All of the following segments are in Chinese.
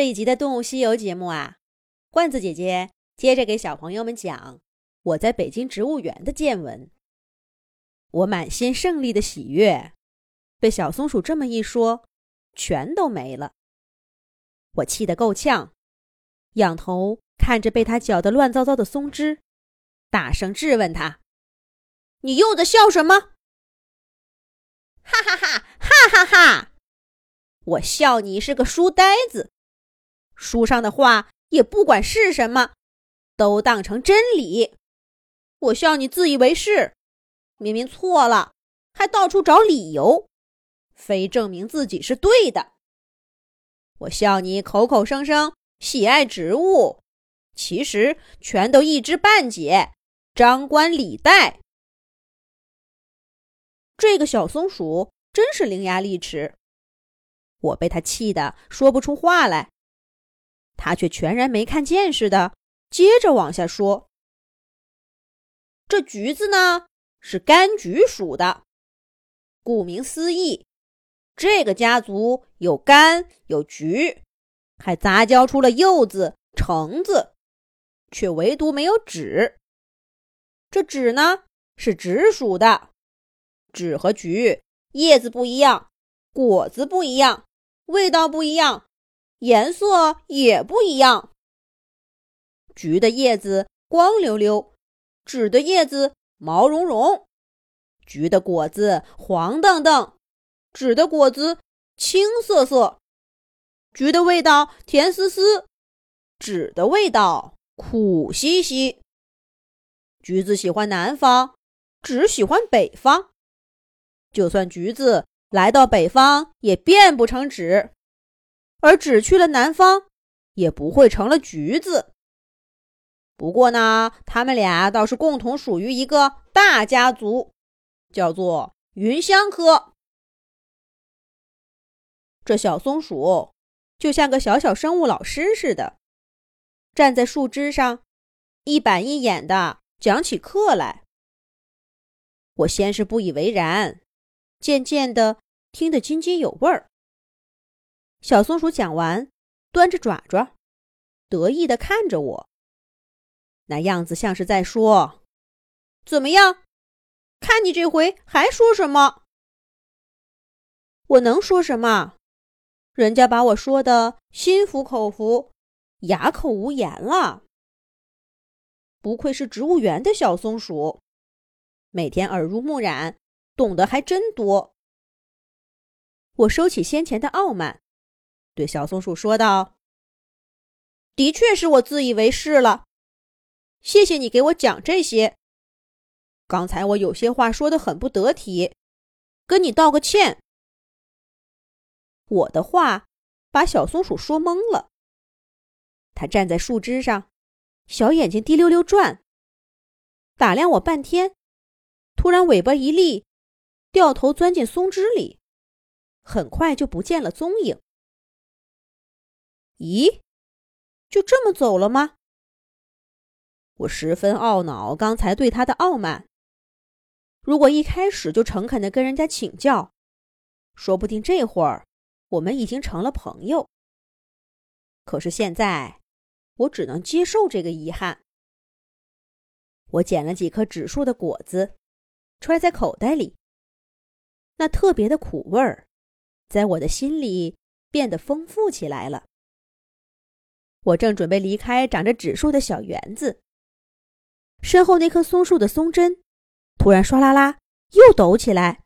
这一集的《动物西游》节目啊，罐子姐姐接着给小朋友们讲我在北京植物园的见闻。我满心胜利的喜悦，被小松鼠这么一说，全都没了。我气得够呛，仰头看着被他搅得乱糟糟的松枝，大声质问他：“你又在笑什么？”哈哈哈哈哈哈！我笑你是个书呆子。书上的话也不管是什么，都当成真理。我笑你自以为是，明明错了，还到处找理由，非证明自己是对的。我笑你口口声声喜爱植物，其实全都一知半解，张冠李戴。这个小松鼠真是伶牙俐齿，我被它气得说不出话来。他却全然没看见似的，接着往下说：“这橘子呢，是柑橘属的。顾名思义，这个家族有柑有橘，还杂交出了柚子、橙子，却唯独没有枳。这枳呢，是枳属的。枳和橘叶子不一样，果子不一样，味道不一样。”颜色也不一样。橘的叶子光溜溜，枳的叶子毛茸茸。橘的果子黄澄澄，枳的果子青涩涩。橘的味道甜丝丝，枳的味道苦兮兮。橘子喜欢南方，枳喜欢北方。就算橘子来到北方，也变不成枳。而只去了南方，也不会成了橘子。不过呢，他们俩倒是共同属于一个大家族，叫做芸香科。这小松鼠就像个小小生物老师似的，站在树枝上，一板一眼的讲起课来。我先是不以为然，渐渐的听得津津有味儿。小松鼠讲完，端着爪爪，得意地看着我，那样子像是在说：“怎么样？看你这回还说什么？我能说什么？人家把我说的心服口服，哑口无言了。不愧是植物园的小松鼠，每天耳濡目染，懂得还真多。”我收起先前的傲慢。对小松鼠说道：“的确是我自以为是了，谢谢你给我讲这些。刚才我有些话说的很不得体，跟你道个歉。”我的话把小松鼠说懵了，它站在树枝上，小眼睛滴溜溜转，打量我半天，突然尾巴一立，掉头钻进松枝里，很快就不见了踪影。咦，就这么走了吗？我十分懊恼刚才对他的傲慢。如果一开始就诚恳的跟人家请教，说不定这会儿我们已经成了朋友。可是现在，我只能接受这个遗憾。我捡了几颗枳树的果子，揣在口袋里。那特别的苦味儿，在我的心里变得丰富起来了。我正准备离开长着枳树的小园子，身后那棵松树的松针突然唰啦啦又抖起来，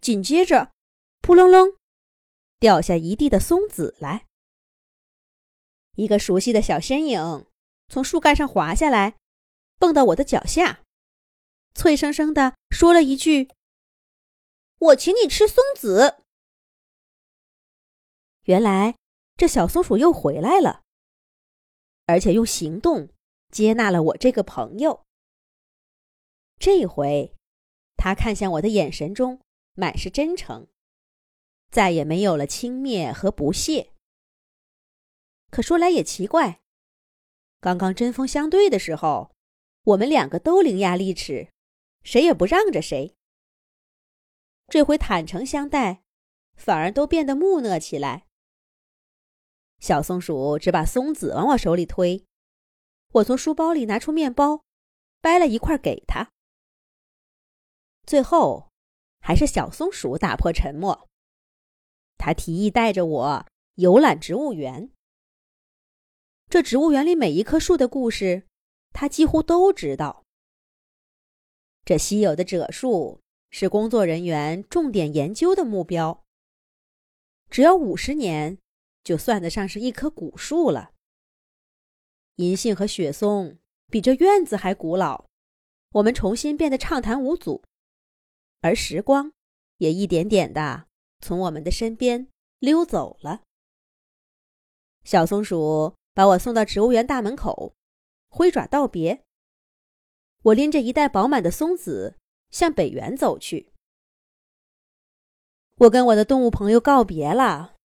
紧接着扑棱棱掉下一地的松子来。一个熟悉的小身影从树干上滑下来，蹦到我的脚下，脆生生的说了一句：“我请你吃松子。”原来。这小松鼠又回来了，而且用行动接纳了我这个朋友。这回，他看向我的眼神中满是真诚，再也没有了轻蔑和不屑。可说来也奇怪，刚刚针锋相对的时候，我们两个都伶牙俐齿，谁也不让着谁。这回坦诚相待，反而都变得木讷起来。小松鼠只把松子往我手里推，我从书包里拿出面包，掰了一块给他。最后，还是小松鼠打破沉默。他提议带着我游览植物园。这植物园里每一棵树的故事，他几乎都知道。这稀有的者树是工作人员重点研究的目标。只要五十年。就算得上是一棵古树了。银杏和雪松比这院子还古老，我们重新变得畅谈无阻，而时光也一点点的从我们的身边溜走了。小松鼠把我送到植物园大门口，挥爪道别。我拎着一袋饱满的松子向北园走去。我跟我的动物朋友告别了。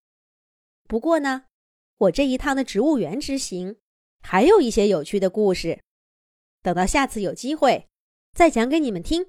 不过呢，我这一趟的植物园之行，还有一些有趣的故事，等到下次有机会，再讲给你们听。